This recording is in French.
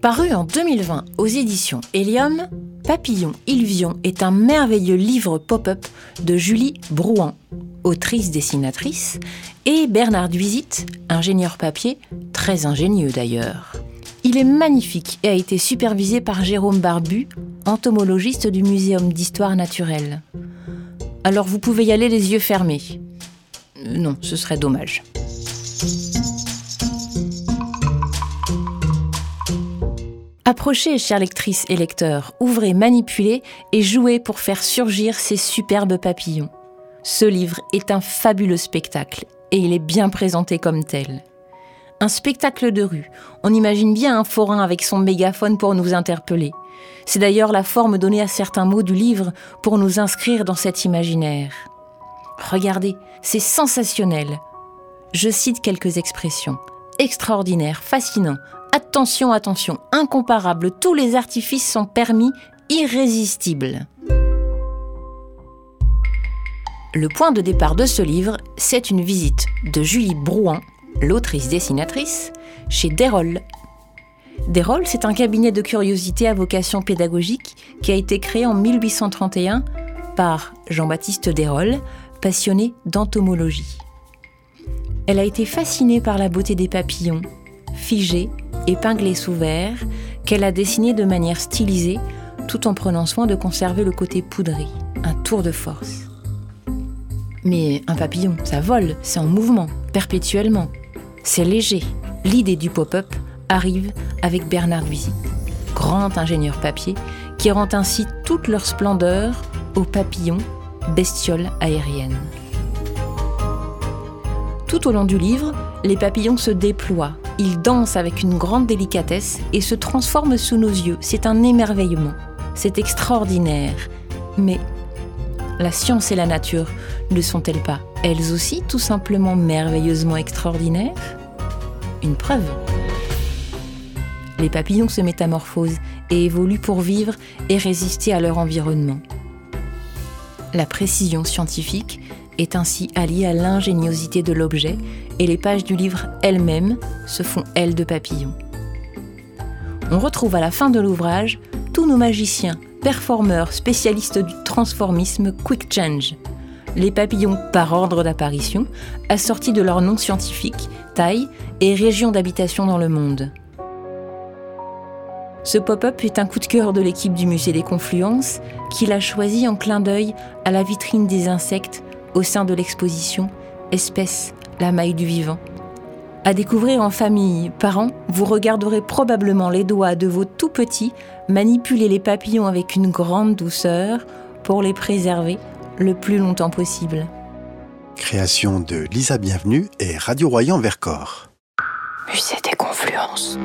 Paru en 2020 aux éditions Helium, Papillon Illusion est un merveilleux livre pop-up de Julie Brouin, autrice-dessinatrice, et Bernard Duisit, ingénieur papier, très ingénieux d'ailleurs. Il est magnifique et a été supervisé par Jérôme Barbu, entomologiste du Muséum d'histoire naturelle. Alors vous pouvez y aller les yeux fermés. Euh, non, ce serait dommage. Approchez, chères lectrices et lecteurs, ouvrez, manipulez et jouez pour faire surgir ces superbes papillons. Ce livre est un fabuleux spectacle et il est bien présenté comme tel. Un spectacle de rue. On imagine bien un forain avec son mégaphone pour nous interpeller. C'est d'ailleurs la forme donnée à certains mots du livre pour nous inscrire dans cet imaginaire. Regardez, c'est sensationnel. Je cite quelques expressions. Extraordinaire, fascinant, attention, attention, incomparable, tous les artifices sont permis, irrésistibles. Le point de départ de ce livre, c'est une visite de Julie Brouin, l'autrice-dessinatrice, chez Desrolles. Desrolles, c'est un cabinet de curiosité à vocation pédagogique qui a été créé en 1831 par Jean-Baptiste Desrolles, passionné d'entomologie. Elle a été fascinée par la beauté des papillons, figés, épinglés sous verre, qu'elle a dessinés de manière stylisée, tout en prenant soin de conserver le côté poudré, un tour de force. Mais un papillon, ça vole, c'est en mouvement, perpétuellement. C'est léger. L'idée du pop-up arrive avec Bernard Buisy, grand ingénieur papier, qui rend ainsi toute leur splendeur aux papillons bestioles aériennes. Tout au long du livre, les papillons se déploient, ils dansent avec une grande délicatesse et se transforment sous nos yeux. C'est un émerveillement. C'est extraordinaire. Mais la science et la nature ne sont-elles pas, elles aussi, tout simplement merveilleusement extraordinaires? Une preuve. Les papillons se métamorphosent et évoluent pour vivre et résister à leur environnement. La précision scientifique est ainsi alliée à l'ingéniosité de l'objet et les pages du livre elles-mêmes se font ailes de papillons. On retrouve à la fin de l'ouvrage tous nos magiciens, performeurs, spécialistes du transformisme Quick Change. Les papillons par ordre d'apparition, assortis de leurs noms scientifiques, taille et région d'habitation dans le monde. Ce pop-up est un coup de cœur de l'équipe du Musée des Confluences qui l'a choisi en clin d'œil à la vitrine des insectes au sein de l'exposition Espèces, la maille du vivant. À découvrir en famille, parents, vous regarderez probablement les doigts de vos tout petits manipuler les papillons avec une grande douceur pour les préserver le plus longtemps possible. Création de Lisa Bienvenue et Radio Royan Vercors. Musée des Confluences.